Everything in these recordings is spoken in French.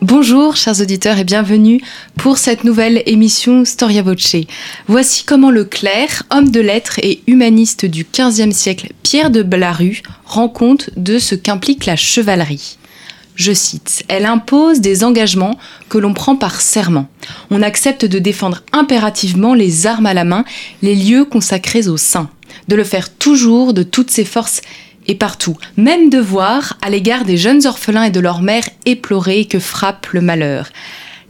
Bonjour chers auditeurs et bienvenue pour cette nouvelle émission Storia Voce. Voici comment le clerc, homme de lettres et humaniste du XVe siècle Pierre de Blaru rend compte de ce qu'implique la chevalerie. Je cite, Elle impose des engagements que l'on prend par serment. On accepte de défendre impérativement les armes à la main, les lieux consacrés au saint, de le faire toujours de toutes ses forces et partout, même devoir à l'égard des jeunes orphelins et de leurs mères éplorées que frappe le malheur.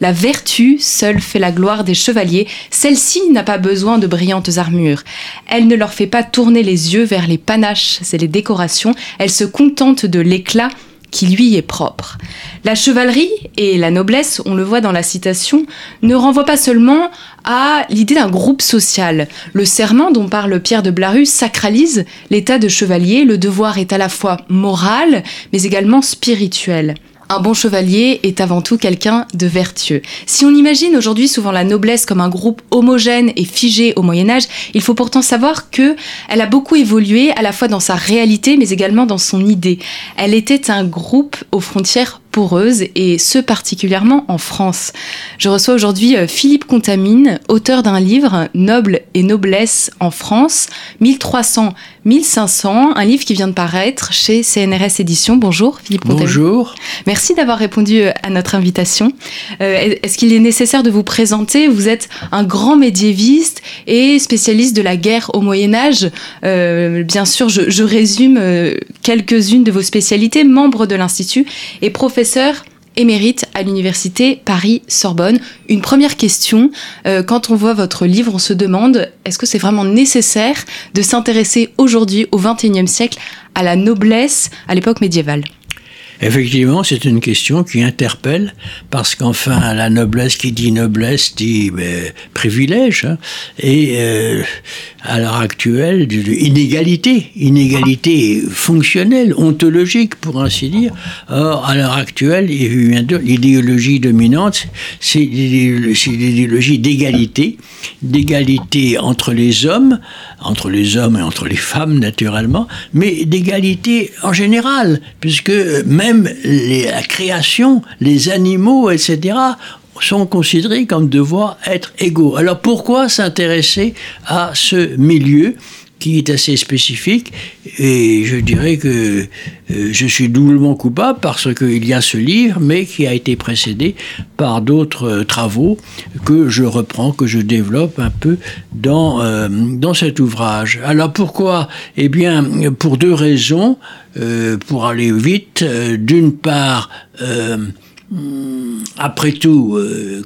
La vertu seule fait la gloire des chevaliers, celle-ci n'a pas besoin de brillantes armures. Elle ne leur fait pas tourner les yeux vers les panaches et les décorations, elle se contente de l'éclat qui lui est propre. La chevalerie et la noblesse, on le voit dans la citation, ne renvoient pas seulement à l'idée d'un groupe social. Le serment dont parle Pierre de Blaru sacralise l'état de chevalier, le devoir est à la fois moral mais également spirituel. Un bon chevalier est avant tout quelqu'un de vertueux. Si on imagine aujourd'hui souvent la noblesse comme un groupe homogène et figé au Moyen Âge, il faut pourtant savoir que elle a beaucoup évolué à la fois dans sa réalité mais également dans son idée. Elle était un groupe aux frontières poreuses et ce particulièrement en France. Je reçois aujourd'hui euh, Philippe Contamine, auteur d'un livre Noble et noblesse en France 1300-1500, un livre qui vient de paraître chez CNRS Éditions. Bonjour Philippe Contamine. Bonjour. Merci d'avoir répondu euh, à notre invitation. Euh, Est-ce qu'il est nécessaire de vous présenter? Vous êtes un grand médiéviste et spécialiste de la guerre au Moyen Âge. Euh, bien sûr, je, je résume quelques-unes de vos spécialités, membre de l'Institut et professeur émérite à l'université Paris-Sorbonne. Une première question, euh, quand on voit votre livre, on se demande, est-ce que c'est vraiment nécessaire de s'intéresser aujourd'hui au XXIe siècle à la noblesse à l'époque médiévale? Effectivement, c'est une question qui interpelle parce qu'enfin, la noblesse qui dit noblesse dit ben, privilège hein, et euh, à l'heure actuelle, inégalité, inégalité fonctionnelle, ontologique pour ainsi dire. Or, à l'heure actuelle, l'idéologie dominante, c'est l'idéologie d'égalité, d'égalité entre les hommes, entre les hommes et entre les femmes naturellement, mais d'égalité en général, puisque même les, la création, les animaux, etc., sont considérés comme devant être égaux. Alors pourquoi s'intéresser à ce milieu qui est assez spécifique et je dirais que euh, je suis doublement coupable parce qu'il y a ce livre mais qui a été précédé par d'autres euh, travaux que je reprends, que je développe un peu dans, euh, dans cet ouvrage. Alors pourquoi? Eh bien pour deux raisons, euh, pour aller vite. D'une part, après tout,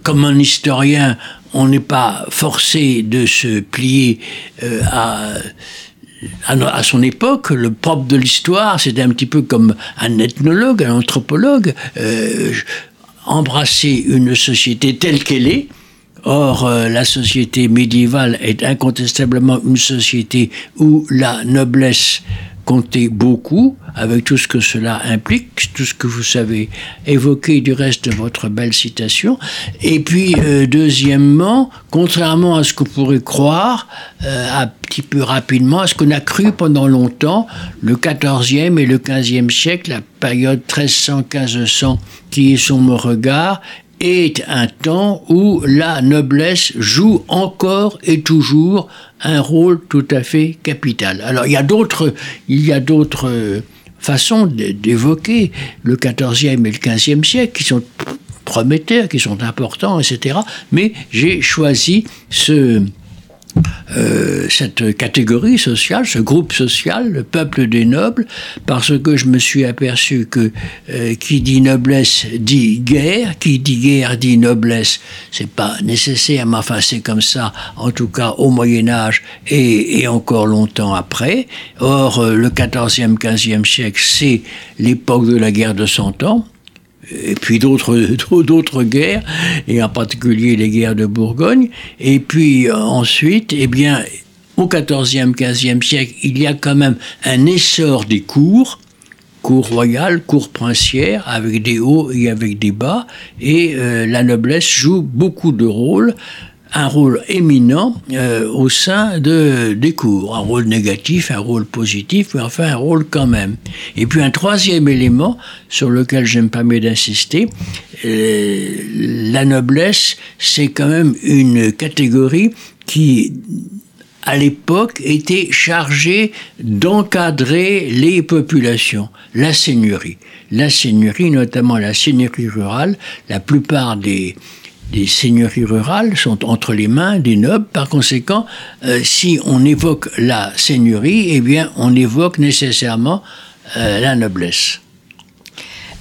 comme un historien, on n'est pas forcé de se plier euh, à, à, son époque. Le propre de l'histoire, c'est un petit peu comme un ethnologue, un anthropologue, euh, embrasser une société telle qu'elle est. Or, euh, la société médiévale est incontestablement une société où la noblesse comptait beaucoup, avec tout ce que cela implique, tout ce que vous savez évoquer du reste de votre belle citation. Et puis, euh, deuxièmement, contrairement à ce vous pourrait croire, euh, un petit peu rapidement, à ce qu'on a cru pendant longtemps, le 14e et le 15e siècle, la période 1300-1500 qui est sur mon regard, est un temps où la noblesse joue encore et toujours un rôle tout à fait capital. Alors il y a d'autres, il y a d'autres façons d'évoquer le XIVe et le XVe siècle qui sont prometteurs, qui sont importants, etc. Mais j'ai choisi ce, euh, cette catégorie sociale, ce groupe social, le peuple des nobles, parce que je me suis aperçu que euh, qui dit noblesse dit guerre, qui dit guerre dit noblesse. C'est pas nécessaire, mais enfin c'est comme ça, en tout cas au Moyen Âge et, et encore longtemps après. Or, euh, le 14e, 15e siècle, c'est l'époque de la guerre de Cent Ans et puis d'autres d'autres guerres et en particulier les guerres de Bourgogne. Et puis ensuite eh bien au XIVe, XVe siècle, il y a quand même un essor des cours, cour royale, cour princière, avec des hauts et avec des bas, et euh, la noblesse joue beaucoup de rôles un rôle éminent euh, au sein de, des cours, un rôle négatif, un rôle positif, mais enfin un rôle quand même. Et puis un troisième élément sur lequel j'aime pas mieux d'insister, euh, la noblesse, c'est quand même une catégorie qui à l'époque, était chargée d'encadrer les populations, la seigneurie. La seigneurie, notamment la seigneurie rurale, la plupart des, des seigneuries rurales sont entre les mains des nobles. Par conséquent, euh, si on évoque la seigneurie, eh bien, on évoque nécessairement euh, la noblesse.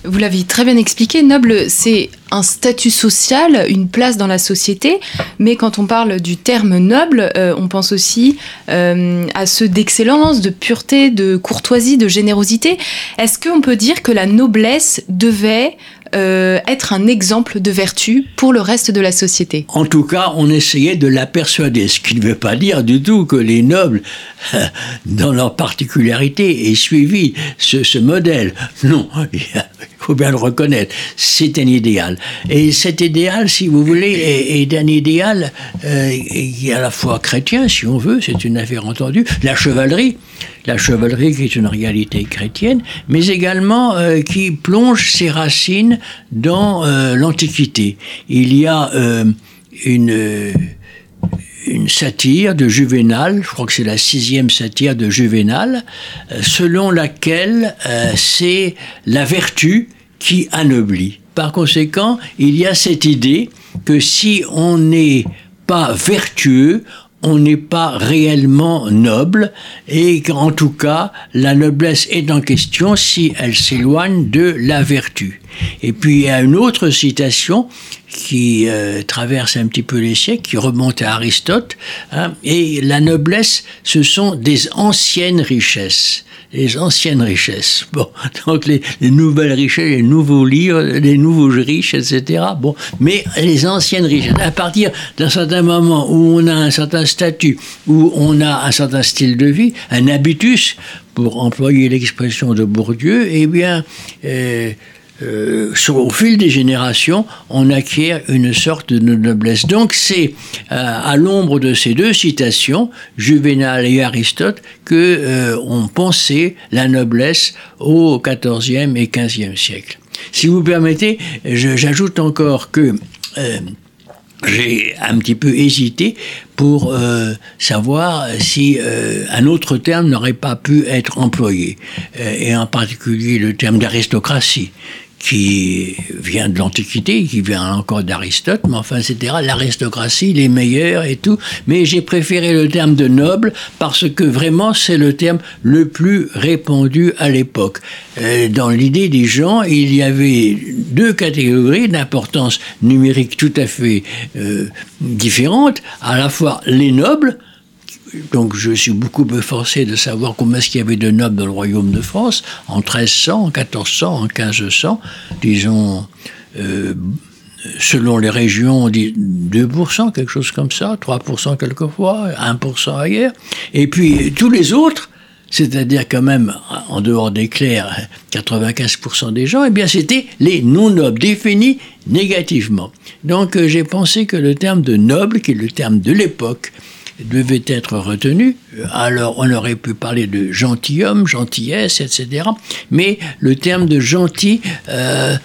Vous l'avez très bien expliqué, noble, c'est un statut social, une place dans la société, mais quand on parle du terme noble, euh, on pense aussi à ceux d'excellence, de pureté, de courtoisie, de générosité. Est-ce qu'on peut dire que la noblesse devait euh, être un exemple de vertu pour le reste de la société. En tout cas, on essayait de la persuader, ce qui ne veut pas dire du tout que les nobles, dans leur particularité, aient suivi ce, modèle. Non, faut bien le reconnaître, c'est un idéal. Et cet idéal, si vous voulez, est, un idéal euh, qui est à la fois chrétien, si on veut, c'est une affaire entendue, la chevalerie, la chevalerie qui est une réalité chrétienne, mais également euh, qui plonge ses racines dans euh, l'Antiquité. Il y a euh, une, une satire de Juvénal, je crois que c'est la sixième satire de Juvénal, selon laquelle c'est la vertu qui anoblit. Par conséquent, il y a cette idée que si on n'est pas vertueux, on n'est pas réellement noble et qu'en tout cas la noblesse est en question si elle s'éloigne de la vertu. Et puis il y a une autre citation qui euh, traverse un petit peu les siècles, qui remonte à Aristote, hein, et la noblesse, ce sont des anciennes richesses les anciennes richesses. Bon, donc les, nouvelles richesses, les nouveaux livres, les nouveaux riches, etc. Bon, mais les anciennes richesses. À partir d'un certain moment où on a un certain statut, où on a un certain style de vie, un habitus, pour employer l'expression de Bourdieu, eh bien, euh, euh, au fil des générations, on acquiert une sorte de noblesse. Donc c'est euh, à l'ombre de ces deux citations, Juvénal et Aristote, que euh, on pensait la noblesse au XIVe et XVe siècle. Si vous permettez, j'ajoute encore que j'ai un petit peu hésité pour savoir si un autre terme n'aurait pas pu être employé, et en particulier le terme d'aristocratie, qui vient de l'Antiquité, qui vient encore d'Aristote, mais enfin, etc. L'aristocratie, les meilleurs et tout. Mais j'ai préféré le terme de noble parce que vraiment, c'est le terme le plus répandu à l'époque. Euh, dans l'idée des gens, il y avait deux catégories d'importance numérique tout à fait euh, différentes. À la fois les nobles, donc je suis beaucoup forcé de savoir combien est-ce qu'il y avait de nobles dans le royaume de France, en 1300, en 1400, en 1500, disons, euh, selon les régions, 2%, quelque chose comme ça, 3% quelquefois, 1% ailleurs. Et puis tous les autres, c'est-à-dire quand même, en dehors des clercs, 95% des gens, eh bien c'était les non-nobles, définis négativement. Donc euh, j'ai pensé que le terme de noble, qui est le terme de l'époque, devait être retenu. Alors on aurait pu parler de gentilhomme, gentillesse, etc. Mais le terme de gentil euh,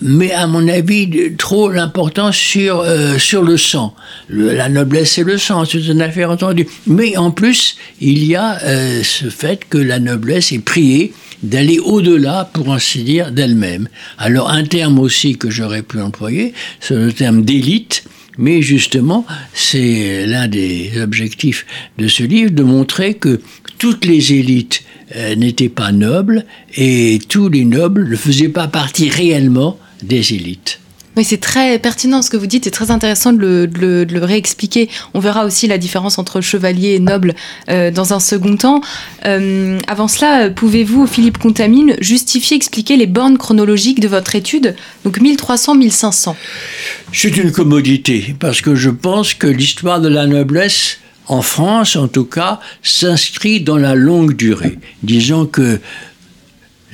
met à mon avis trop l'importance sur, euh, sur le sang. la noblesse c'est le sang, c'est une affaire entendue. Mais en plus, il y a euh, ce fait que la noblesse est priée d'aller au-delà, pour ainsi dire, d'elle-même. Alors un terme aussi que j'aurais pu employer, c'est le terme d'élite, mais justement, c'est l'un des objectifs de ce livre de montrer que toutes les élites euh, n'étaient pas nobles et tous les nobles ne faisaient pas partie réellement des élites. Oui, c'est très pertinent ce que vous dites, c'est très intéressant de le, réexpliquer. On verra aussi la différence entre chevalier et noble euh, dans un second temps. Euh, avant cela, pouvez-vous, Philippe Contamine, justifier, expliquer les bornes chronologiques de votre étude, donc 1300-1500 C'est une commodité, parce que je pense que l'histoire de la noblesse en France en tout cas, s'inscrit dans la longue durée. Disons que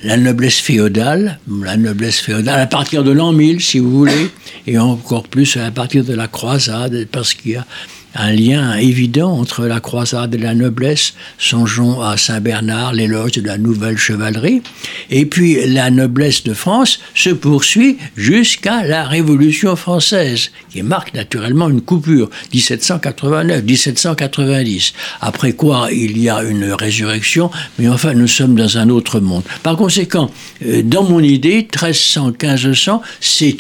la noblesse féodale, la noblesse féodale à partir de l'an 1000 si vous voulez, et encore plus à partir de la croisade, parce qu'il y a un lien évident entre la croisade et la noblesse. Songeons à Saint-Bernard, l'éloge de la nouvelle chevalerie. Et puis la noblesse de France se poursuit jusqu'à la Révolution française, qui marque naturellement une coupure, 1789-1790. Après quoi, il y a une résurrection, mais enfin, nous sommes dans un autre monde. Par conséquent, euh, dans mon idée, 1300-1500, c'est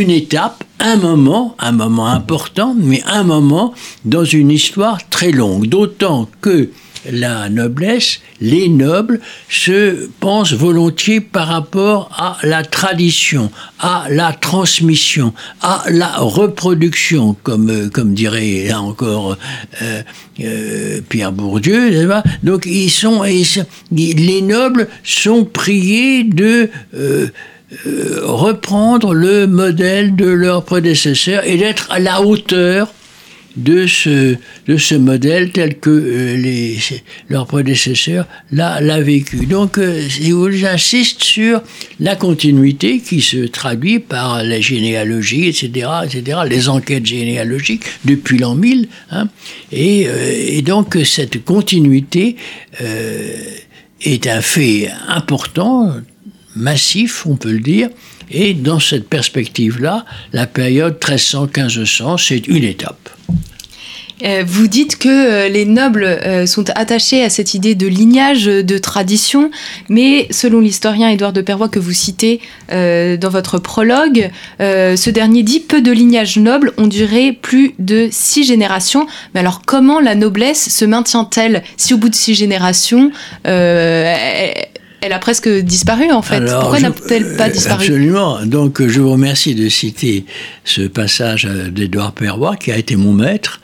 une étape, un moment, un moment important, mais un moment dans une histoire très longue. D'autant que la noblesse, les nobles se pensent volontiers par rapport à la tradition, à la transmission, à la reproduction, comme, euh, comme dirait là encore euh, euh, Pierre Bourdieu. Donc ils sont, les nobles sont priés de reprendre le modèle de leurs prédécesseurs et d'être à la hauteur de ce, de ce modèle tel que euh, les, leurs prédécesseurs l'a vécu. Donc, euh, j'insiste sur la continuité qui se traduit par la généalogie, etc., etc., les enquêtes généalogiques depuis l'an 1000. Hein, et, et, donc, cette continuité est un fait important massif, on peut le dire. Et dans cette perspective-là, la période 1300-1500, c'est une étape. Euh, vous dites que euh, les nobles euh, sont attachés à cette idée de lignage, de tradition, mais selon l'historien Édouard de Perrois que vous citez dans votre prologue, ce dernier dit peu de lignages nobles ont duré plus de six générations. Mais alors comment la noblesse se maintient-elle si au bout de six générations elle a presque disparu en fait. Pourquoi n'a-t-elle pas disparu Absolument. Donc je vous remercie de citer ce passage d'Edouard Perrois qui a été mon maître,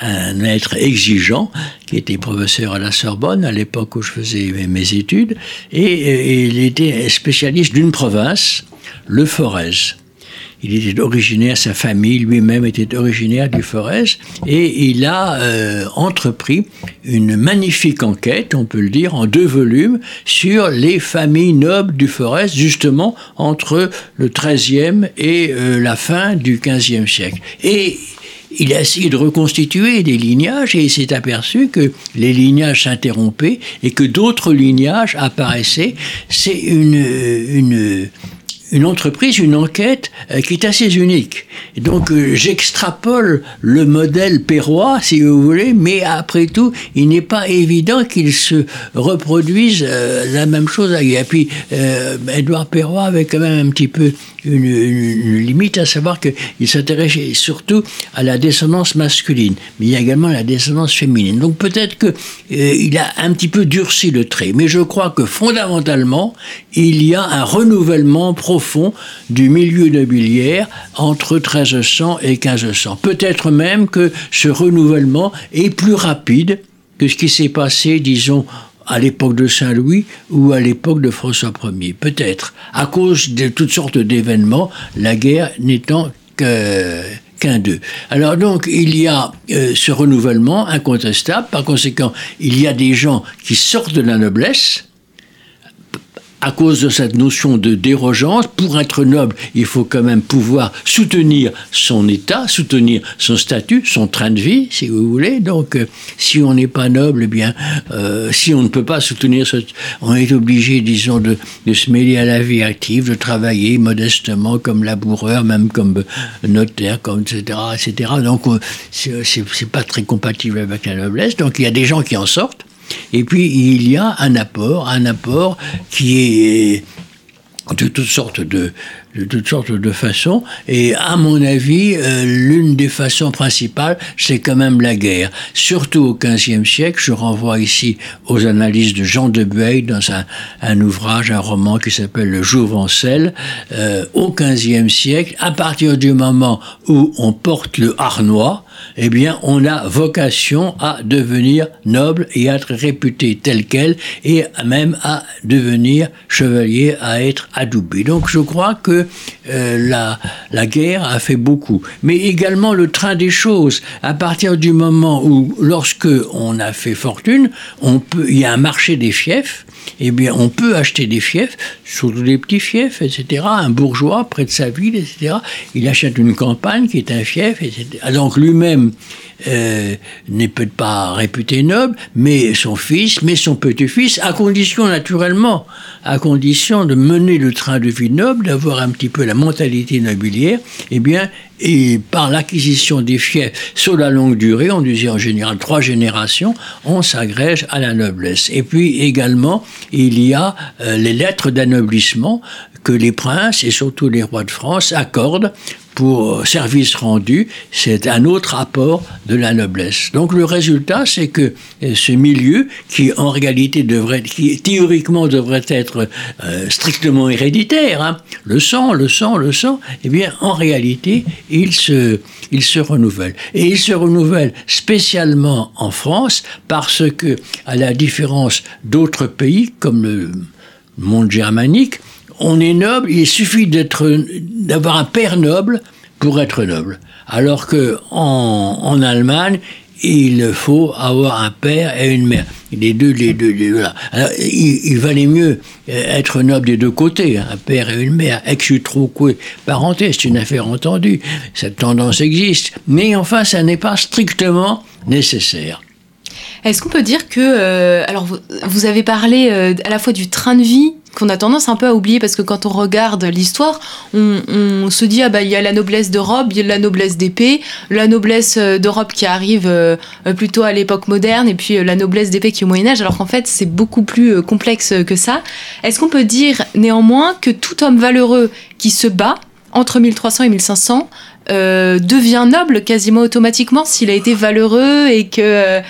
un maître exigeant qui était professeur à la Sorbonne à l'époque où je faisais mes études et, il était spécialiste d'une province, le Forez. Il était originaire, sa famille lui-même était originaire du Forez, et il a euh, entrepris une magnifique enquête, on peut le dire, en deux volumes, sur les familles nobles du Forez, justement entre le XIIIe et euh, la fin du XVe siècle. Et il a essayé de reconstituer des lignages et il s'est aperçu que les lignages s'interrompaient et que d'autres lignages apparaissaient. C'est une, une une entreprise, une enquête euh, qui est assez unique. donc euh, j'extrapole le modèle perrois, si vous voulez, mais après tout, il n'est pas évident qu'il se reproduise euh, la même chose. Et puis, Edouard Perrois avait quand même un petit peu une, limite, à savoir qu'il s'intéressait surtout à la descendance masculine, mais il y a également la descendance féminine. Donc peut-être qu'il a un petit peu durci le trait, mais je crois que fondamentalement, il y a un renouvellement profond du milieu nobiliaire entre 1300 et 1500. Peut-être même que ce renouvellement est plus rapide que ce qui s'est passé, disons, à l'époque de Saint-Louis ou à l'époque de François Ier. Peut-être, à cause de toutes sortes d'événements, la guerre n'étant qu'un d'eux. Alors donc, il y a euh, ce renouvellement incontestable. Par conséquent, il y a des gens qui sortent de la noblesse, à cause de cette notion de dérogeance, pour être noble, il faut quand même pouvoir soutenir son état, soutenir son statut, son train de vie, si vous voulez. Donc, euh, si on n'est pas noble, eh bien, euh, si on ne peut pas soutenir, ce, on est obligé, disons, de, de, se mêler à la vie active, de travailler modestement comme laboureur, même comme notaire, comme etc., etc. Donc, euh, c'est pas très compatible avec la noblesse. Donc, il y a des gens qui en sortent. Et puis il y a un apport, un apport qui est de toutes sortes de, de toutes sortes de façons. Et à mon avis, euh, l'une des façons principales, c'est quand même la guerre. Surtout au XVe siècle, je renvoie ici aux analyses de Jean de Bueil dans un, un ouvrage, un roman qui s'appelle Le Jouvencel. Euh, au XVe siècle, à partir du moment où on porte le harnois, eh bien, on a vocation à devenir noble et à être réputé tel quel, et même à devenir chevalier, à être adoubé. Donc, je crois que euh, la, la guerre a fait beaucoup. Mais également le train des choses. À partir du moment où, lorsque on a fait fortune, on peut, il y a un marché des fiefs, eh bien, on peut acheter des fiefs, surtout des petits fiefs, etc. Un bourgeois, près de sa ville, etc. Il achète une campagne qui est un fief, etc. Donc, lui-même euh, n'est peut-être pas réputé noble, mais son fils, mais son petit-fils, à condition, naturellement, à condition de mener le train de vie noble, d'avoir un petit peu la mentalité nobiliaire, eh bien, et par l'acquisition des fiefs sur la longue durée, on disait en général trois générations, on s'agrège à la noblesse. Et puis également, il y a euh, les lettres d'anoblissement que les princes et surtout les rois de France accordent pour service rendu, c'est un autre apport de la noblesse. Donc le résultat, c'est que euh, ce milieu, qui en réalité devrait, qui théoriquement devrait être euh, strictement héréditaire, hein, le sang, le sang, le sang, eh bien en réalité, il se, il se renouvelle. Et il se renouvelle spécialement en France parce que, à la différence d'autres pays comme le monde germanique, on est noble, il suffit d'être, d'avoir un père noble pour être noble. Alors que en, Allemagne, il faut avoir un père et une mère. Les deux, les deux, les deux il, valait mieux être noble des deux côtés, hein, un père et une mère. Ex utroque parenté, c'est une affaire entendue. Cette tendance existe. Mais enfin, ça n'est pas strictement nécessaire. Est-ce qu'on peut dire que, euh, alors vous, avez parlé euh, à la fois du train de vie qu'on a tendance un peu à oublier parce que quand on regarde l'histoire, on, se dit ah bah il y a la noblesse d'Europe, il y a la noblesse d'épée, la noblesse euh, d'Europe qui arrive plutôt à l'époque moderne et puis la noblesse d'épée qui est au Moyen Âge, alors qu'en fait c'est beaucoup plus complexe que ça. Est-ce qu'on peut dire néanmoins que tout homme valeureux qui se bat entre 1300 et 1500 devient noble quasiment automatiquement s'il a été valeureux et que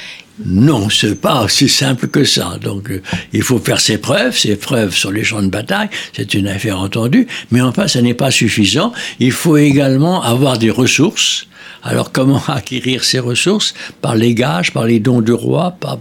non, c'est pas aussi simple que ça. Donc, euh, il faut faire ses preuves. Ses preuves sur les champs de bataille, c'est une affaire entendue. Mais enfin, ça n'est pas suffisant. Il faut également avoir des ressources. Alors, comment acquérir ces ressources? Par les gages, par les dons du roi, par,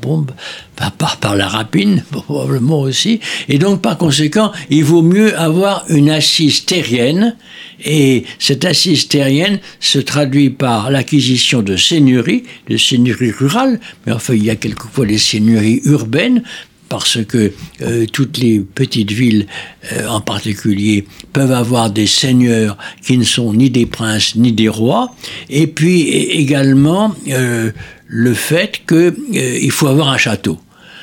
la rapine, probablement aussi. Et donc, par conséquent, il vaut mieux avoir une assise terrienne. Et cette assise terrienne se traduit par l'acquisition de seigneuries, de seigneuries rurales, mais enfin il y a quelquefois les seigneuries urbaines, parce que euh, toutes les petites villes euh, en particulier peuvent avoir des seigneurs qui ne sont ni des princes ni des rois, et puis également euh, le fait qu'il faut avoir un château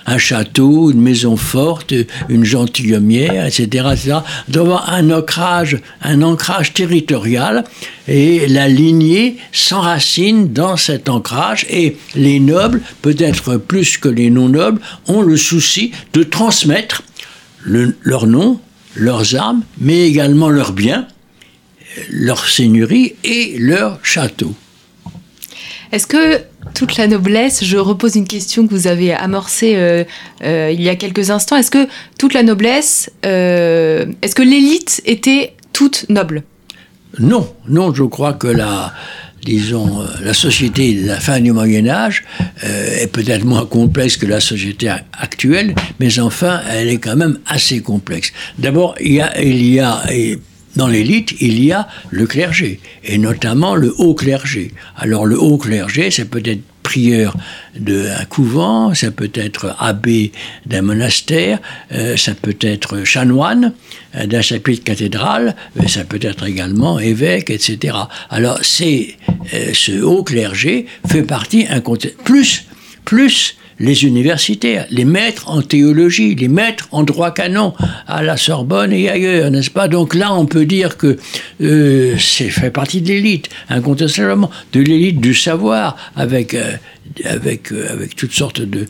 un château, une maison forte, une gentilhommière, etc., etc. d'avoir un ancrage, un ancrage territorial et la lignée s'enracine dans cet ancrage et les nobles, peut-être plus que les non-nobles, ont le souci de transmettre leur nom, leurs armes, mais également leurs biens, leur seigneurie et leur château. Est-ce que toute la noblesse, je repose une question que vous avez amorcée euh, euh, il y a quelques instants, est-ce que toute la noblesse, euh, est-ce que l'élite était toute noble? Non, non, je crois que la, disons, la société de la fin du Moyen Âge est peut-être moins complexe que la société actuelle, mais enfin, elle est quand même assez complexe. D'abord, il y a, il y a dans l'élite, il y a le clergé, et notamment le haut clergé. Alors le haut clergé, c'est peut-être prieur d'un couvent, ça peut être abbé d'un monastère, euh, ça peut être chanoine euh, d'un chapitre cathédrale, euh, ça peut être également évêque, etc. Alors c'est ce haut clergé fait partie plus plus les universitaires, les maîtres en théologie, les maîtres en droit canon à la Sorbonne et ailleurs, n'est-ce pas? Donc là, on peut dire que euh, c'est fait partie de l'élite, incontestablement, de l'élite du savoir, avec, euh, avec, euh, avec toutes sortes de,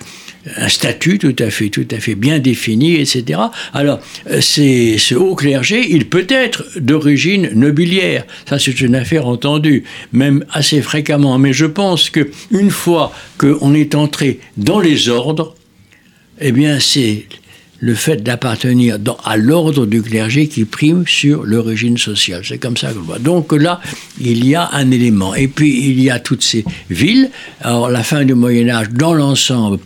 un statut tout à fait, tout à fait bien défini, etc. Alors, euh, ce haut clergé, il peut être d'origine nobiliaire. Ça, c'est une affaire entendue, même assez fréquemment. Mais je pense que une fois qu'on est entré dans les ordres, eh bien, c'est le fait d'appartenir à l'ordre du clergé qui prime sur l'origine sociale. C'est comme ça que je vois. Donc là, il y a un élément. Et puis, il y a toutes ces villes. Alors, la fin du Moyen Âge, dans l'ensemble,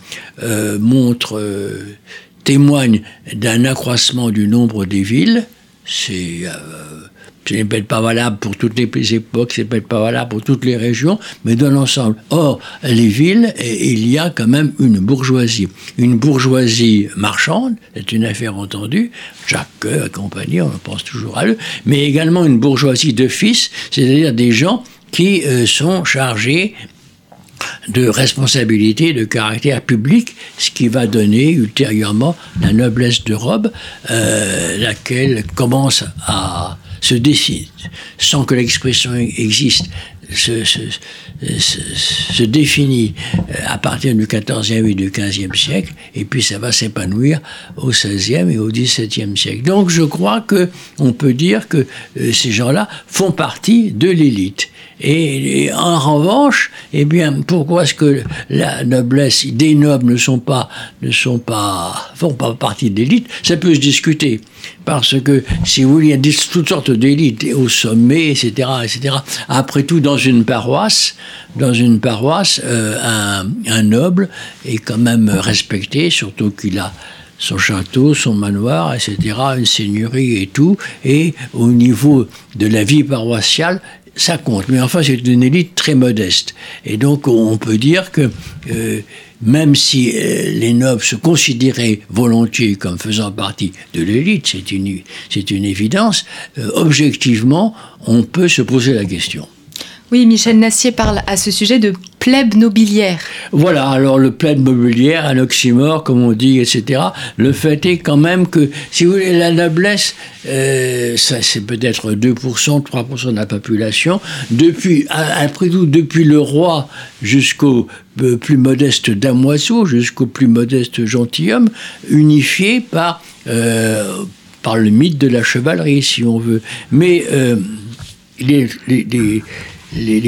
euh, montre, euh, témoigne d'un accroissement du nombre des villes. C'est... Euh, ce n'est peut-être pas valable pour toutes les époques, c'est peut-être pas valable pour toutes les régions, mais dans l'ensemble. Or, les villes, il y a quand même une bourgeoisie. Une bourgeoisie marchande, c'est une affaire entendue, Jacques et compagnie, on pense toujours à eux, mais également une bourgeoisie de fils, c'est-à-dire des gens qui euh, sont chargés de responsabilité de caractère public, ce qui va donner ultérieurement la noblesse de robe, euh, laquelle commence à se décide, sans que l'expression existe, se, se, se, définit euh, à partir du XIVe et du XVe siècle, et puis ça va s'épanouir au XVIe et au XVIIe siècle. Donc je crois que on peut dire que euh, ces gens-là font partie de l'élite. Et, en revanche, eh bien, pourquoi est-ce que la noblesse, des nobles ne sont pas, ne sont pas, font pas partie de l'élite? Ça peut se discuter. Parce que, si vous voulez, il y a toutes sortes d'élites au sommet, etc., etc. Après tout, dans une paroisse, dans une paroisse, euh, un, un, noble est quand même respecté, surtout qu'il a son château, son manoir, etc., une seigneurie et tout. Et au niveau de la vie paroissiale, ça compte. Mais enfin, c'est une élite très modeste. Et donc, on peut dire que euh, même si euh, les nobles se considéraient volontiers comme faisant partie de l'élite, c'est une, une évidence, euh, objectivement, on peut se poser la question. Oui, Michel Nassier parle à ce sujet de plèbe nobiliaire. Voilà, alors le plèbe nobiliaire, un oxymore, comme on dit, etc. Le fait est quand même que, si vous voulez, la noblesse, euh, ça c'est peut-être 2%, 3% de la population. Depuis, après tout, depuis le roi jusqu'au euh, plus modeste damoiseau, jusqu'au plus modeste gentilhomme, unifié par, euh, par le mythe de la chevalerie, si on veut. Mais les,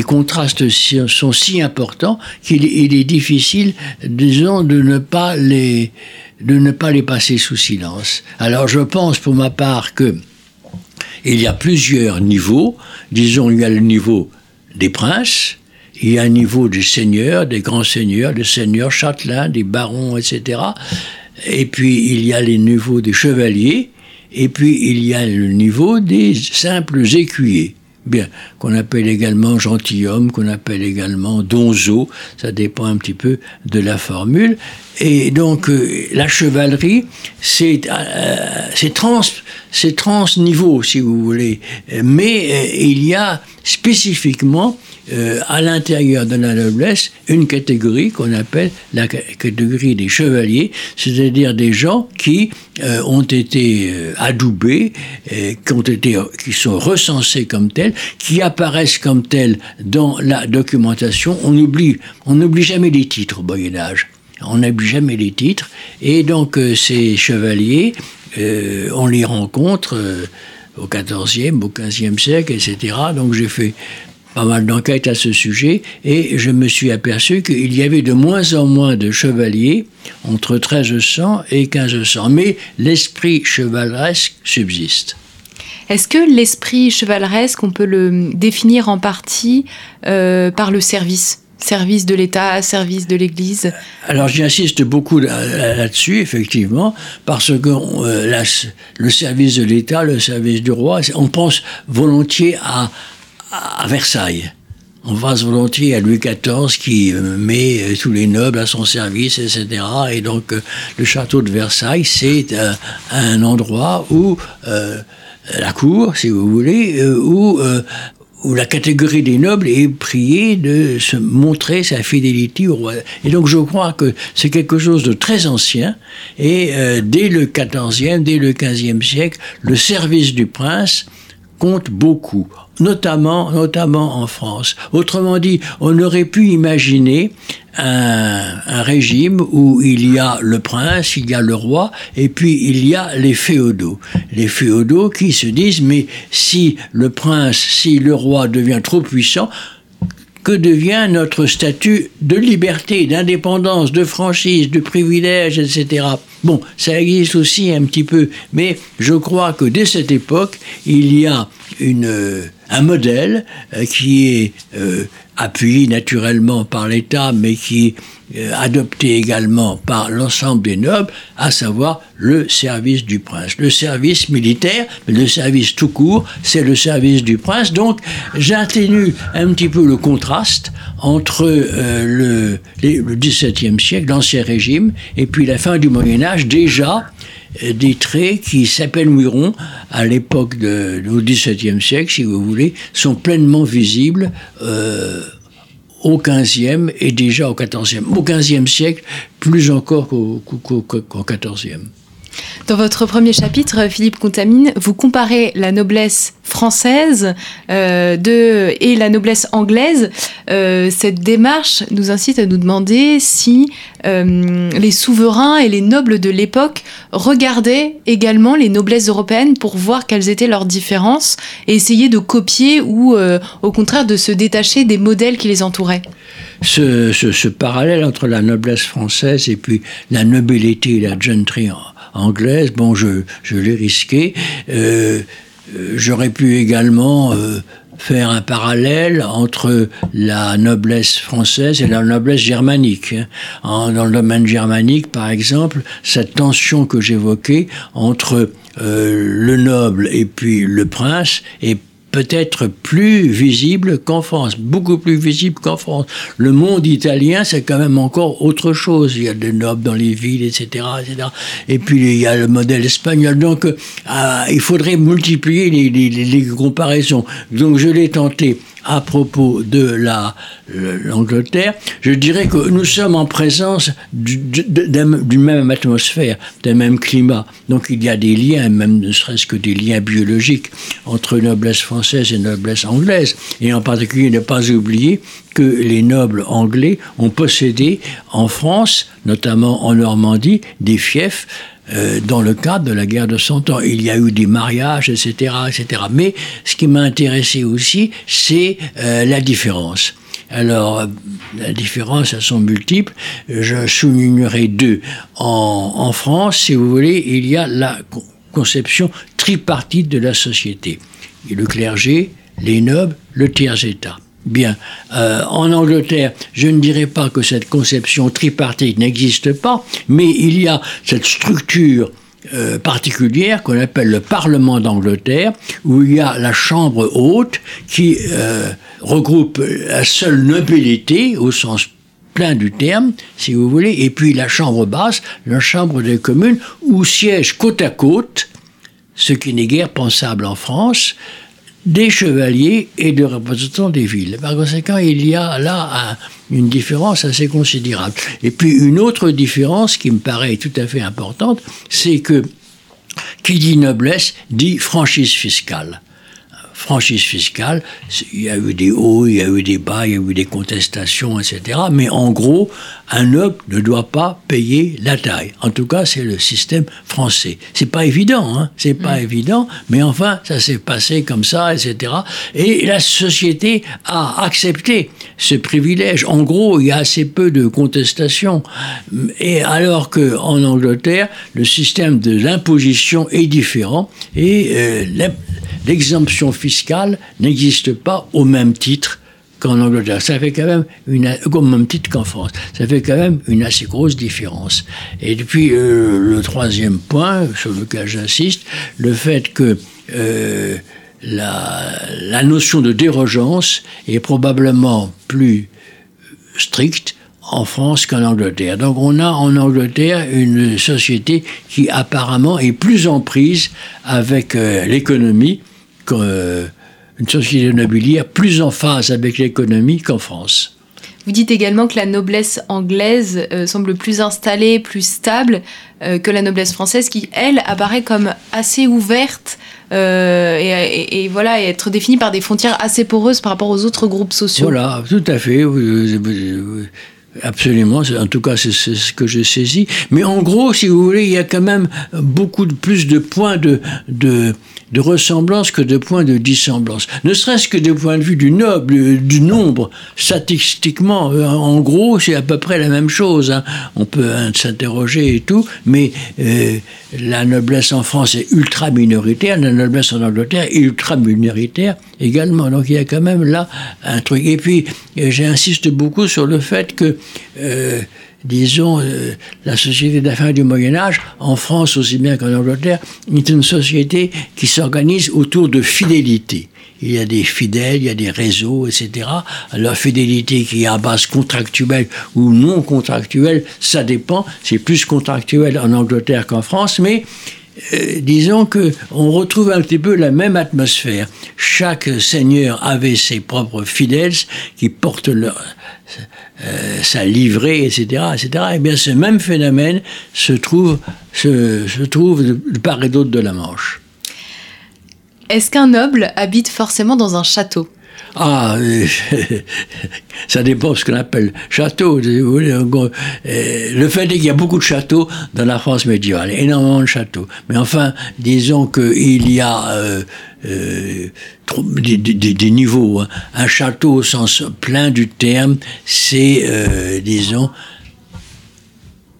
contrastes sont si importants qu'il est difficile, disons, de ne pas les de ne pas les passer sous silence. Alors je pense pour ma part que il y a plusieurs niveaux. Disons, il y a le niveau des princes, il y a un niveau des seigneurs, des grands seigneurs, des seigneurs châtelains, des barons, etc. Et puis il y a les niveaux des chevaliers, et puis il y a le niveau des simples écuyers bien, qu'on appelle également gentilhomme, qu'on appelle également donzo, ça dépend un petit peu de la formule. Et donc euh, la chevalerie, c'est euh, trans, trans niveau, si vous voulez, mais euh, il y a spécifiquement euh, à l'intérieur de la noblesse une catégorie qu'on appelle la catégorie des chevaliers, c'est-à-dire des gens qui euh, ont été euh, adoubés, qui, ont été, qui sont recensés comme tels, qui apparaissent comme tels dans la documentation. On oublie, on n'oublie jamais les titres au Moyen Âge. On n'oublie jamais les titres. Et donc ces chevaliers, on les rencontre au XIVe, au XVe siècle, etc. Donc j'ai fait pas mal d'enquêtes à ce sujet et je me suis aperçu qu'il y avait de moins en moins de chevaliers entre 1300 et 1500. Mais l'esprit chevaleresque subsiste. Est-ce que l'esprit chevaleresque, on peut le définir en partie euh, par le service? Service de l'État, service de l'Église Alors j'insiste beaucoup là-dessus, effectivement, parce que euh, le service de l'État, le service du roi, on pense volontiers à, Versailles. On passe volontiers à Louis XIV qui euh, met euh, tous les nobles à son service, etc. Et donc le château de Versailles, c'est un endroit où la cour, si vous voulez, où, où la catégorie des nobles est priée de se montrer sa fidélité au roi. Et donc je crois que c'est quelque chose de très ancien. Et dès le XIVe, dès le XVe siècle, le service du prince compte beaucoup notamment, notamment en France. Autrement dit, on aurait pu imaginer un, un, régime où il y a le prince, il y a le roi, et puis il y a les féodaux. Les féodaux qui se disent, mais si le prince, si le roi devient trop puissant, que devient notre statut de liberté, d'indépendance, de franchise, de privilège, etc. Bon, ça existe aussi un petit peu, mais je crois que dès cette époque, il y a une, un modèle euh, qui est euh, appuyé naturellement par l'État, mais qui est euh, adopté également par l'ensemble des nobles, à savoir le service du prince. Le service militaire, le service tout court, c'est le service du prince. Donc j'atténue un petit peu le contraste entre le, le XVIIe siècle, l'Ancien Régime, et puis la fin du Moyen Âge, déjà des traits qui s'épanouiront à l'époque au XVIIe siècle, si vous voulez, sont pleinement visibles euh, au XVe et déjà au XIVe. Au XVe siècle, plus encore qu'au XIVe. Dans votre premier chapitre, Philippe Contamine, vous comparez la noblesse française euh, et la noblesse anglaise. Euh, cette démarche nous incite à nous demander si euh, les souverains et les nobles de l'époque regardaient également les noblesses européennes pour voir quelles étaient leurs différences et essayer de copier ou au contraire de se détacher des modèles qui les entouraient. Ce, parallèle entre la noblesse française et puis la nobilité la gentry anglaise, bon, je, je l'ai risqué. Euh, euh, j'aurais pu également euh, faire un parallèle entre la noblesse française et la noblesse germanique. Hein. dans le domaine germanique, par exemple, cette tension que j'évoquais entre le noble et puis le prince est peut-être plus visible qu'en France, beaucoup plus visible qu'en France. Le monde italien, c'est quand même encore autre chose. Il y a des nobles dans les villes, etc., etc. Et puis il y a le modèle espagnol. Donc euh, il faudrait multiplier les, comparaisons. Donc je l'ai tenté à propos de la l'Angleterre, je dirais que nous sommes en présence d'une même atmosphère, d'un même climat. Donc il y a des liens, même ne serait-ce que des liens biologiques entre noblesse française et noblesse anglaise. Et en particulier, ne pas oublier que les nobles anglais ont possédé en France, notamment en Normandie, des fiefs euh, dans le cadre de la guerre de Cent Ans. Il y a eu des mariages, etc., etc. Mais ce qui m'a intéressé aussi, c'est euh, la différence. Alors, la différence, elles sont multiples. Je soulignerai deux. En, en France, si vous voulez, il y a la conception tripartite de la société. le clergé, les nobles, le tiers-état. Bien, euh, en Angleterre, je ne dirais pas que cette conception tripartite n'existe pas, mais il y a cette structure euh, particulière qu'on appelle le Parlement d'Angleterre, où il y a la Chambre haute qui euh, regroupe la seule nobilité au sens plein du terme, si vous voulez, et puis la Chambre basse, la Chambre des communes, où siègent côte à côte, ce qui n'est guère pensable en France, des chevaliers et des représentants des villes. Par conséquent, il y a là une différence assez considérable. Et puis une autre différence qui me paraît tout à fait importante, c'est que qui dit noblesse dit franchise fiscale franchise fiscale, il y a eu des hauts, il y a eu des bas, il y a eu des contestations, etc. Mais en gros, un noble ne doit pas payer la taille. En tout cas, c'est le système français. C'est pas évident, hein c'est pas mm. évident, mais enfin, ça s'est passé comme ça, etc. Et la société a accepté ce privilège. En gros, il y a assez peu de contestations. Et alors que en Angleterre, le système de l'imposition est différent et euh, l'exemption fiscale n'existe pas au même titre qu'en Angleterre. Ça fait quand même une, au même titre qu'en. Ça fait quand même une assez grosse différence. Et puis, euh, le troisième point sur lequel j'insiste, le fait que euh, la, notion de dérogeance est probablement plus stricte en France qu'en Angleterre. Donc on a en Angleterre une société qui apparemment est plus en prise avec euh, l'économie une société immobilière plus en phase avec l'économie qu'en France. Vous dites également que la noblesse anglaise euh, semble plus installée, plus stable euh, que la noblesse française, qui elle apparaît comme assez ouverte et, voilà, et être définie par des frontières assez poreuses par rapport aux autres groupes sociaux. Voilà, tout à fait. Absolument, en tout cas c'est ce que j'ai saisi. Mais en gros, si vous voulez, il y a quand même beaucoup de, plus de points de, de de ressemblance que de point de dissemblance. Ne serait-ce que du point de vue du noble, du nombre, statistiquement, euh, en gros, c'est à peu près la même chose. Hein. On peut hein, s'interroger et tout, mais euh, la noblesse en France est ultra minoritaire, la noblesse en Angleterre est ultra minoritaire également. Donc il y a quand même là un truc. Et puis, euh, j'insiste beaucoup sur le fait que disons, euh, la société d'affaires du Moyen Âge, en France aussi bien qu'en Angleterre, est une société qui s'organise autour de fidélité. Il y a des fidèles, il y a des réseaux, etc. Alors, fidélité qui est à base contractuelle ou non contractuelle, ça dépend. C'est plus contractuel en Angleterre qu'en France, mais euh, disons que on retrouve un petit peu la même atmosphère. Chaque seigneur avait ses propres fidèles qui portent leur, euh, sa livrée, etc., etc. Et eh bien, ce même phénomène se trouve, se, se trouve de part et d'autre de la Manche. Est-ce qu'un noble habite forcément dans un château? Ah, ça dépend de ce qu'on appelle château. Euh, le fait est qu'il y a beaucoup de châteaux dans la France médiévale, énormément de châteaux. Mais enfin, disons qu'il y a euh, euh, des, niveaux. Hein. Un château au sens plein du terme, c'est, disons,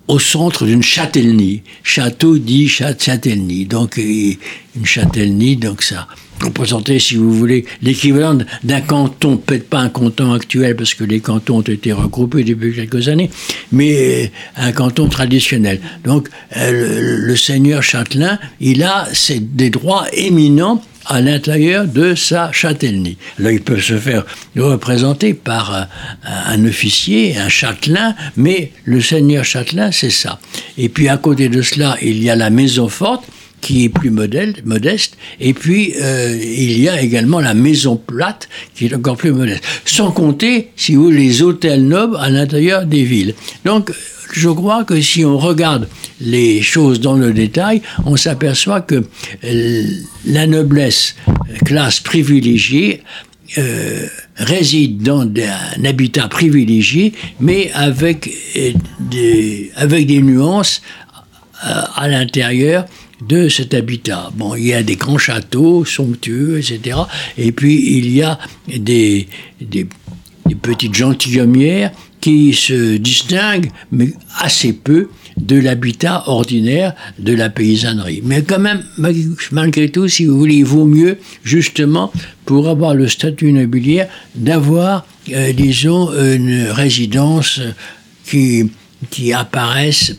au centre d'une châtellenie. Château dit châtellenie. Donc, une châtellenie, donc ça représenter, si vous voulez, l'équivalent d'un canton, peut-être pas un canton actuel parce que les cantons ont été regroupés depuis quelques années, mais euh, un canton traditionnel. Donc euh, le, seigneur châtelain, il a des droits éminents à l'intérieur de sa châtellenie. Là, il peut se faire représenter par un, un, officier, un châtelain, mais le seigneur châtelain, c'est ça. Et puis à côté de cela, il y a la maison forte, qui est plus modeste, et puis euh, il y a également la maison plate qui est encore plus modeste. Sans compter, si vous les hôtels nobles à l'intérieur des villes. Donc, je crois que si on regarde les choses dans le détail, on s'aperçoit que euh, la noblesse, classe privilégiée, euh, réside dans un habitat privilégié, mais avec des nuances à l'intérieur de cet habitat. Bon, il y a des grands châteaux somptueux, etc. Et puis il y a des, des, petites gentilhommières qui se distinguent, mais assez peu, de l'habitat ordinaire de la paysannerie. Mais quand même, malgré tout, si vous voulez, il vaut mieux, justement, pour avoir le statut immobilier, d'avoir, euh, disons, une résidence qui, qui apparaisse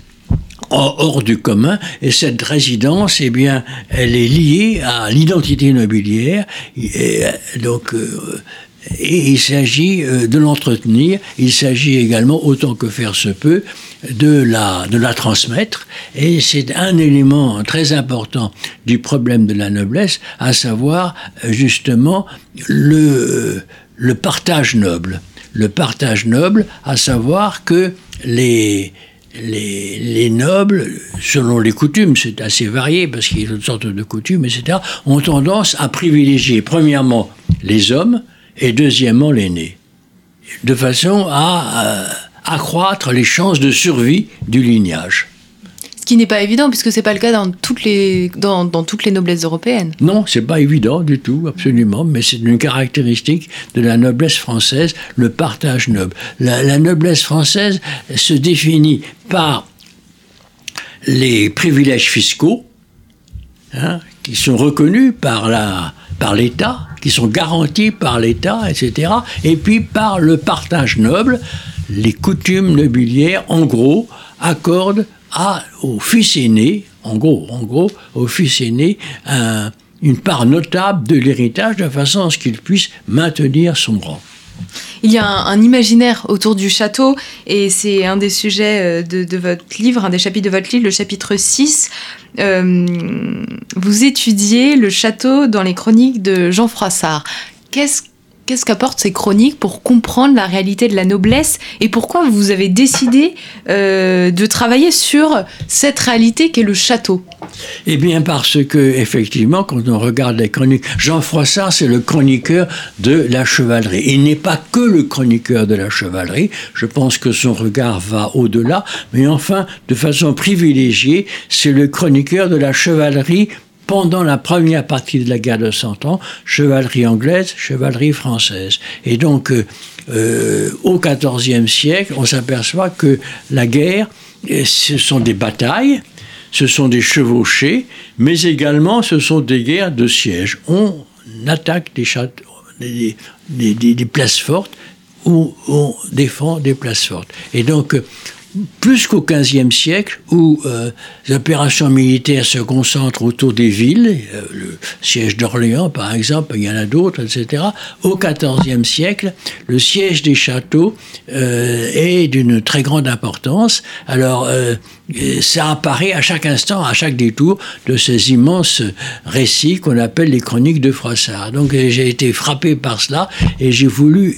hors du commun. Et cette résidence, eh bien, elle est liée à l'identité immobilière. Et, donc, euh, il s'agit euh, de l'entretenir. Il s'agit également, autant que faire se peut, de la, de la transmettre. Et c'est un élément très important du problème de la noblesse, à savoir justement le, le partage noble. Le partage noble, à savoir que les, les, nobles, selon les coutumes, c'est assez varié parce qu'il y a toutes sortes de coutumes, etc., ont tendance à privilégier premièrement les hommes et deuxièmement l'aîné, de façon à euh, accroître les chances de survie du lignage. Ce qui n'est pas évident puisque c'est pas le cas dans toutes les dans, dans toutes les noblesses européennes. Non, c'est pas évident du tout, absolument, mais c'est une caractéristique de la noblesse française, le partage noble. La, noblesse française se définit par les privilèges fiscaux hein, qui sont reconnus par la par l'État, qui sont garantis par l'État, etc. Et puis par le partage noble, les coutumes nobiliaires, en gros, accordent au fils aîné, en gros, en gros, au fils aîné, une part notable de l'héritage de façon à ce qu'il puisse maintenir son rang. Il y a un, imaginaire autour du château et c'est un des sujets euh, de, votre livre, un des chapitres de votre livre, le chapitre 6. Euh, vous étudiez le château dans les chroniques de Jean Froissart. Qu'est-ce Qu'est-ce qu'apportent ces chroniques pour comprendre la réalité de la noblesse et pourquoi vous avez décidé euh, de travailler sur cette réalité qu'est le château? Eh bien parce que effectivement, quand on regarde les chroniques, Jean Froissart c'est le chroniqueur de la chevalerie. Il n'est pas que le chroniqueur de la chevalerie. Je pense que son regard va au-delà, mais enfin, de façon privilégiée, c'est le chroniqueur de la chevalerie pendant la première partie de la guerre de Cent Ans, chevalerie anglaise, chevalerie française. Et donc, euh, euh, au XIVe siècle, on s'aperçoit que la guerre, ce sont des batailles, ce sont des chevauchés, mais également ce sont des guerres de siège. On attaque des, des places fortes ou on défend des places fortes. Et donc, plus qu'au XVe siècle, où euh, les opérations militaires se concentrent autour des villes, euh, le siège d'Orléans par exemple, il y en a d'autres, etc. Au XIVe siècle, le siège des châteaux euh, est d'une très grande importance. Alors, ça apparaît à chaque instant, à chaque détour de ces immenses récits qu'on appelle les chroniques de Froissart. Donc, j'ai été frappé par cela et j'ai voulu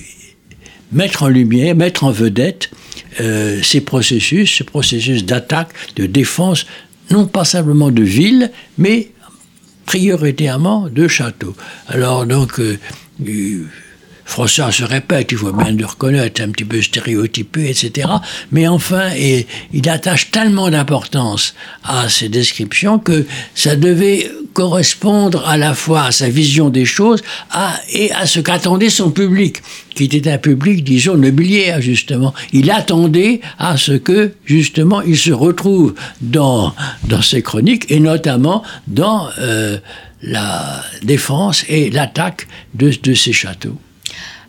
mettre en lumière, mettre en vedette euh, ces processus, ce processus d'attaque, de défense, non pas simplement de villes, mais prioritairement de châteaux. Alors donc, euh, Froissart se répète, il faut bien le reconnaître, un petit peu stéréotypé, etc. Mais enfin, il attache tellement d'importance à ces descriptions que ça devait correspondre à la fois à sa vision des choses et à ce qu'attendait son public, qui était un public, disons, nobiliaire, justement. Il attendait à ce que, justement, il se retrouve dans, dans ses chroniques, et notamment dans euh, la défense et l'attaque de, de ces châteaux.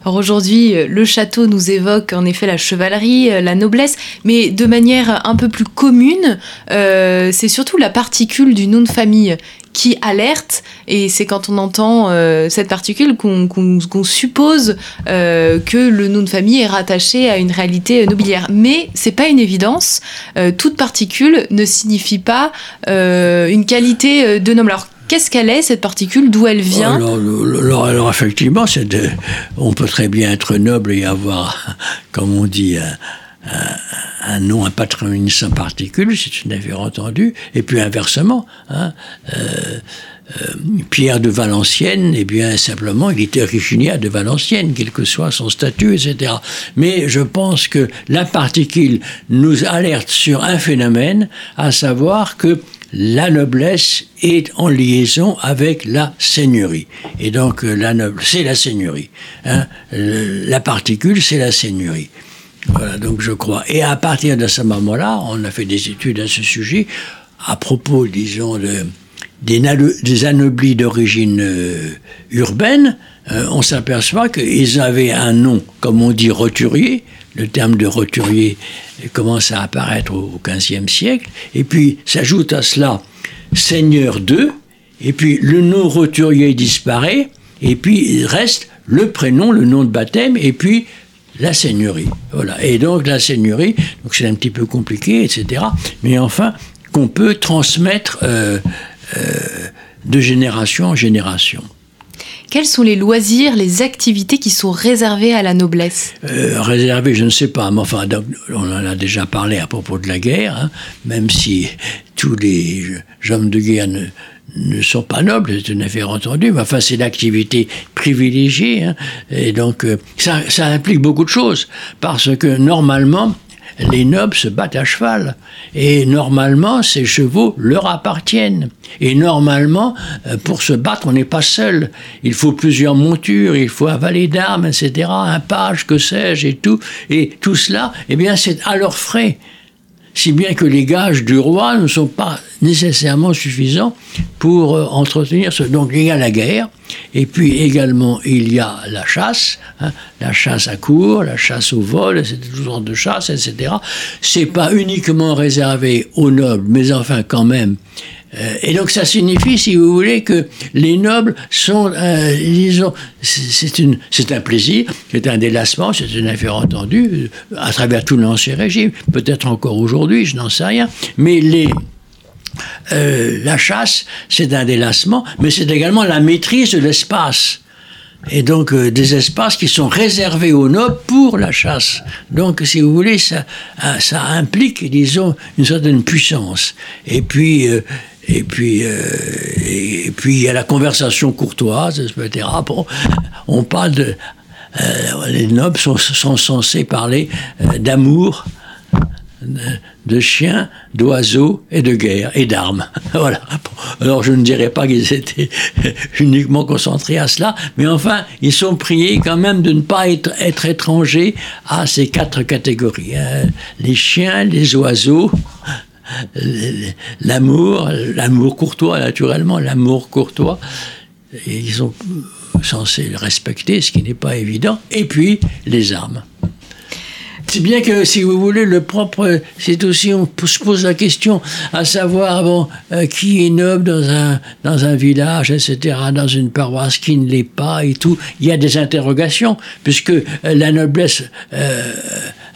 Alors aujourd'hui, euh, le château nous évoque en effet la chevalerie, euh, la noblesse, mais de manière un peu plus commune, euh, c'est surtout la particule du nom de famille qui alerte, et c'est quand on entend cette particule qu'on suppose que le nom de famille est rattaché à une réalité nobiliaire. Mais c'est pas une évidence. toute particule ne signifie pas une qualité de noble. Alors Qu'est-ce qu'elle est, cette particule? D'où elle vient? Alors, effectivement, on peut très bien être noble et avoir, comme on dit, un, nom, un patronyme sans particule, c'est une affaire entendue. Et puis inversement, hein, euh, euh, Pierre de Valenciennes, eh bien simplement, il était originaire de Valenciennes, quel que soit son statut, etc. Mais je pense que la particule nous alerte sur un phénomène, à savoir que la noblesse est en liaison avec la seigneurie. Et donc, euh, la noble, c'est la seigneurie. Hein. La particule, c'est la seigneurie. Voilà, donc je crois. Et à partir de ce moment-là, on a fait des études à ce sujet, à propos, disons, de, des, des anoblis d'origine euh, urbaine, euh, on s'aperçoit qu'ils avaient un nom, comme on dit, roturier, le terme de roturier commence à apparaître au XVe siècle, et puis s'ajoute à cela seigneur de, et puis le nom roturier disparaît, et puis il reste le prénom, le nom de baptême, et puis la seigneurie. Voilà. Et donc la seigneurie, donc c'est un petit peu compliqué, etc. Mais enfin, qu'on peut transmettre euh, euh, de génération en génération. Quels sont les loisirs, les activités qui sont réservées à la noblesse? Euh, Réservées, je ne sais pas, mais enfin, on en a déjà parlé à propos de la guerre, hein, même si tous les hommes de guerre ne, sont pas nobles, c'est une affaire entendue, mais enfin c'est l'activité privilégiée, hein, et donc euh, ça, ça implique beaucoup de choses, parce que normalement, les nobles se battent à cheval. Et normalement, ces chevaux leur appartiennent. Et normalement, euh, pour se battre, on n'est pas seul. Il faut plusieurs montures, il faut un valet d'armes, etc., un page, que sais-je, et tout. Et tout cela, eh bien, c'est à leurs frais si bien que les gages du roi ne sont pas nécessairement suffisants pour euh, entretenir ce. Donc il y a la guerre, et puis également il y a la chasse, hein, la chasse à court, la chasse au vol, toutes sortes de chasse, etc. C'est pas uniquement réservé aux nobles, mais enfin quand même et donc ça signifie, si vous voulez, que les nobles sont, euh, disons, c'est un plaisir, c'est un délassement, c'est une affaire entendue euh, à travers tout l'ancien régime, peut-être encore aujourd'hui, je n'en sais rien, mais les, la chasse, c'est un délassement, mais c'est également la maîtrise de l'espace et donc des espaces qui sont réservés aux nobles pour la chasse. Donc, si vous voulez, ça, ça implique, disons, une certaine puissance. Et puis, et puis, euh, et, puis il y a la conversation courtoise, etc. Bon, on parle de. Euh, les nobles sont, censés parler euh, d'amour, de chiens, d'oiseaux et de guerre et d'armes. voilà. Alors je ne dirais pas qu'ils étaient uniquement concentrés à cela, mais enfin, ils sont priés quand même de ne pas être, être étrangers à ces quatre catégories. Hein. Les chiens, les oiseaux, l'amour, l'amour courtois naturellement, l'amour courtois, ils sont censés le respecter, ce qui n'est pas évident, et puis les armes. C'est bien que, si vous voulez, le propre, c'est aussi, on se pose la question, à savoir, euh, qui est noble dans un, dans un village, etc., dans une paroisse, qui ne l'est pas et tout. Il y a des interrogations, puisque euh, la noblesse euh,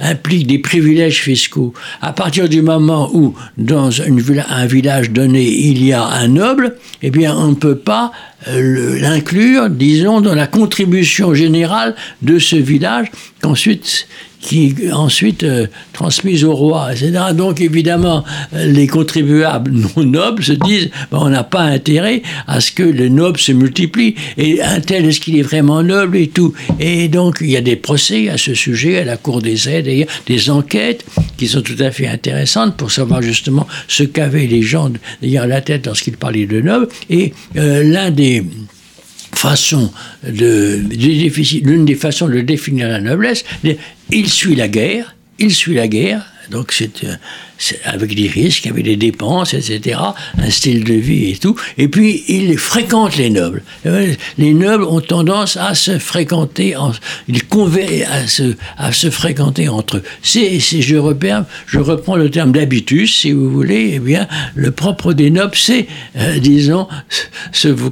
implique des privilèges fiscaux. À partir du moment où, dans une, un village donné, il y a un noble, eh bien, on ne peut pas l'inclure, disons, dans la contribution générale de ce village, qu'ensuite qui est ensuite euh, transmise au roi, etc. Donc évidemment, les contribuables non nobles se disent ben, on n'a pas intérêt à ce que les nobles se multiplient. Et un tel, est-ce qu'il est vraiment noble et tout Et donc il y a des procès à ce sujet à la Cour des aides, d'ailleurs, des enquêtes qui sont tout à fait intéressantes pour savoir justement ce qu'avaient les gens derrière la tête lorsqu'ils parlaient de nobles. Et euh, l'un des façon de, l'une des façons de définir la noblesse, il suit la guerre, il suit la guerre, donc c'est euh, avec des risques, avec des dépenses, etc., un style de vie et tout. Et puis, il fréquente les nobles. Les nobles ont tendance à se fréquenter, ils à se, à se fréquenter entre eux. Si, je reprends le terme d'habitus, si vous voulez, eh bien, le propre des nobles, c'est, euh, disons,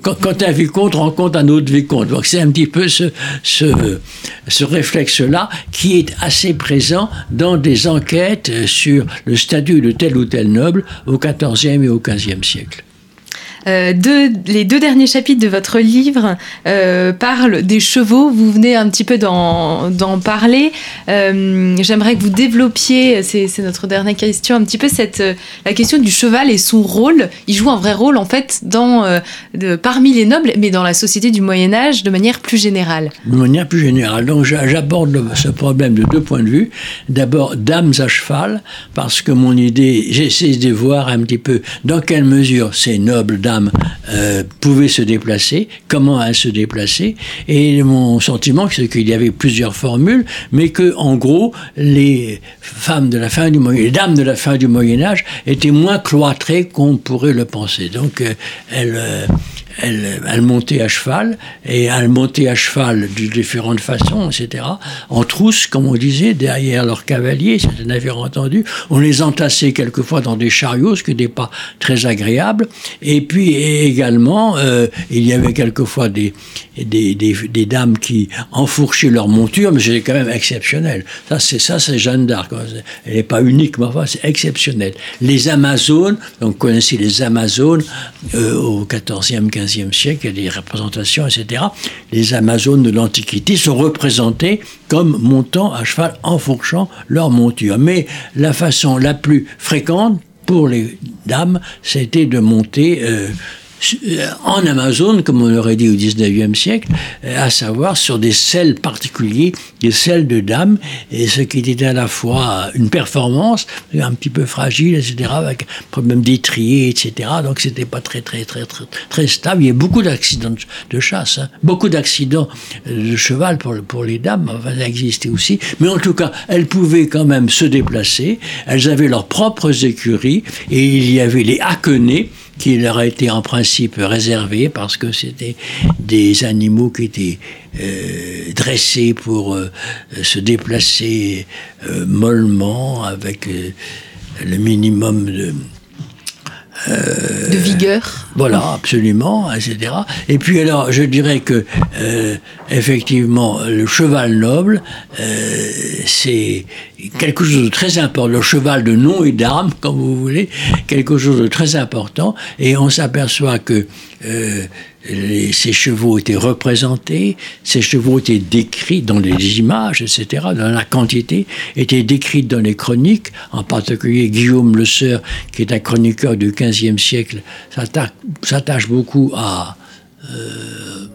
quand, un vicomte rencontre un autre vicomte. Donc, c'est un petit peu ce réflexe-là qui est assez présent dans des enquêtes sur le statut de tel ou tel noble au XIVe et au XVe siècle. Euh, les deux derniers chapitres de votre livre euh, parlent des chevaux. Vous venez un petit peu d'en parler. Euh, j'aimerais que vous développiez, c'est notre dernière question, un petit peu cette, la question du cheval et son rôle. Il joue un vrai rôle en fait dans, parmi les nobles, mais dans la société du Moyen Âge de manière plus générale. De manière plus générale. Donc j'aborde ce problème de deux points de vue. D'abord, dames à cheval, parce que mon idée, j'essaie de voir un petit peu dans quelle mesure ces nobles euh, pouvait se déplacer, comment elle se déplacer. Et mon sentiment, c'est qu'il y avait plusieurs formules, mais que, en gros, les femmes de la fin du Moyen, les dames de la fin du Moyen Âge étaient moins cloîtrées qu'on pourrait le penser. Donc, euh, elles, euh, elle, montait à cheval, et elle montait à cheval de différentes façons, etc. En trousse, comme on disait, derrière leurs cavaliers, c'est un navire entendu. On les entassait quelquefois dans des chariots, ce qui n'était pas très agréable. Et puis également, euh, il y avait quelquefois des, dames qui enfourchaient leur monture, mais c'était quand même exceptionnel. Ça, c'est ça, c'est Jeanne d'Arc. Elle n'est pas unique, mais enfin, c'est exceptionnel. Les Amazones, donc vous connaissez les Amazones euh, au 14e, 15e siècle, il y a des représentations, etc. Les Amazones de l'Antiquité sont représentées comme montant à cheval, enfourchant leur monture. Mais la façon la plus fréquente pour les dames, c'était de monter euh, en Amazon, comme on aurait dit au 19e siècle, euh, à savoir sur des selles particuliers, des selles de dames, et ce qui était à la fois une performance, un petit peu fragile, etc., avec un problème d'étrier, etc. Donc c'était pas très, très, très, très, très stable. Il y a beaucoup d'accidents de chasse, hein. beaucoup d'accidents de cheval pour, les dames, enfin, ça existait aussi. Mais en tout cas, elles pouvaient quand même se déplacer, elles avaient leurs propres écuries, et il y avait les haquenets, qui leur a été en principe réservé parce que c'était des animaux qui étaient euh, dressés pour euh, se déplacer euh, mollement avec le minimum de de vigueur. Voilà, absolument, etc. Et puis alors, je dirais que effectivement, le cheval noble, c'est quelque chose de très important, le cheval de nom et d'armes, comme vous voulez, quelque chose de très important, et on s'aperçoit que euh, ces chevaux étaient représentés, ces chevaux étaient décrits dans les images, etc., dans la quantité, étaient décrits dans les chroniques, en particulier Guillaume Le Sœur, qui est un chroniqueur du XVe siècle, s'attache beaucoup à... Euh,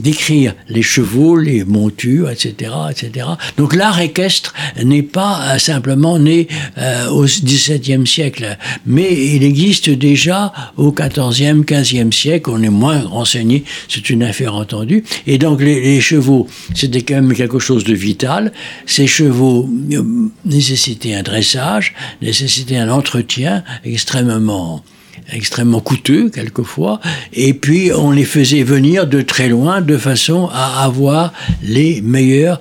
décrire les chevaux, les montures, etc., etc. Donc l'art équestre n'est pas simplement né au XVIIe siècle, mais il existe déjà au XIVe, XVe siècle. On est moins renseigné, c'est une affaire entendue. Et donc les, les chevaux, c'était quand même quelque chose de vital. Ces chevaux nécessitaient un dressage, nécessitaient un entretien extrêmement extrêmement coûteux quelquefois, et puis on les faisait venir de très loin de façon à avoir les meilleures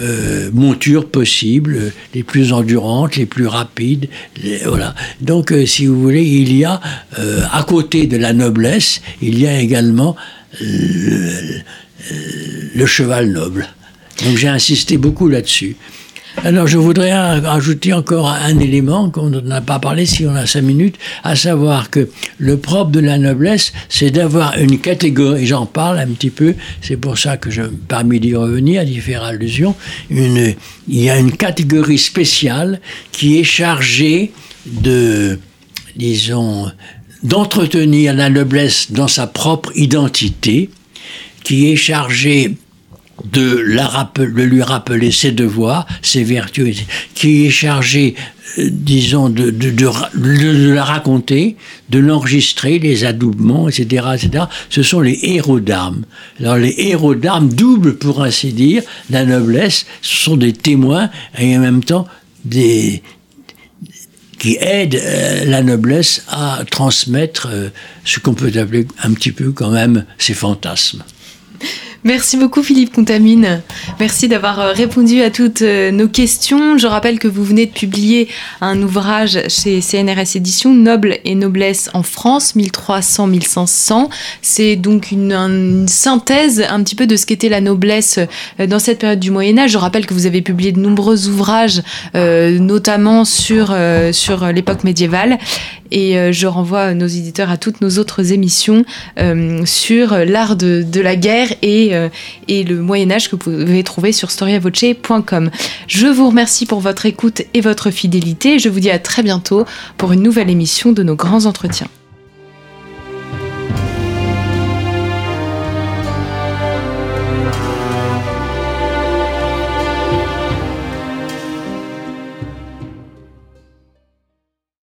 euh, montures possibles, les plus endurantes, les plus rapides. voilà. Donc, euh, si vous voulez, il y a, euh, à côté de la noblesse, il y a également le cheval noble. Donc j'ai insisté beaucoup là-dessus. Alors je voudrais ajouter encore un élément qu'on n'a pas parlé si on a cinq minutes, à savoir que le propre de la noblesse, c'est d'avoir une catégorie, j'en parle un petit peu, c'est pour ça que je me permis d'y revenir, d'y faire allusion, il y a une catégorie spéciale qui est chargée de, disons, d'entretenir la noblesse dans sa propre identité, qui est chargée de, la lui rappeler ses devoirs, ses vertus, qui est chargé, euh, disons, de, de, de, la raconter, de l'enregistrer, les adoubements, etc., etc. Ce sont les héros d'armes. Alors les héros d'armes doublent, pour ainsi dire, la noblesse. Ce sont des témoins et en même temps des qui aident euh, la noblesse à transmettre euh, ce qu'on peut appeler un petit peu quand même ses fantasmes. Merci beaucoup Philippe Contamine. Merci d'avoir euh, répondu à toutes euh, nos questions. Je rappelle que vous venez de publier un ouvrage chez CNRS Éditions, Noble et Noblesse en France, 1300-1500. C'est donc une, synthèse un petit peu de ce qu'était la noblesse euh, dans cette période du Moyen Âge. Je rappelle que vous avez publié de nombreux ouvrages, notamment sur, sur l'époque médiévale. Et je renvoie nos éditeurs à toutes nos autres émissions sur l'art de, de la guerre et euh, et le Moyen Âge que vous pouvez trouver sur storiavoce.com. Je vous remercie pour votre écoute et votre fidélité. Je vous dis à très bientôt pour une nouvelle émission de nos grands entretiens.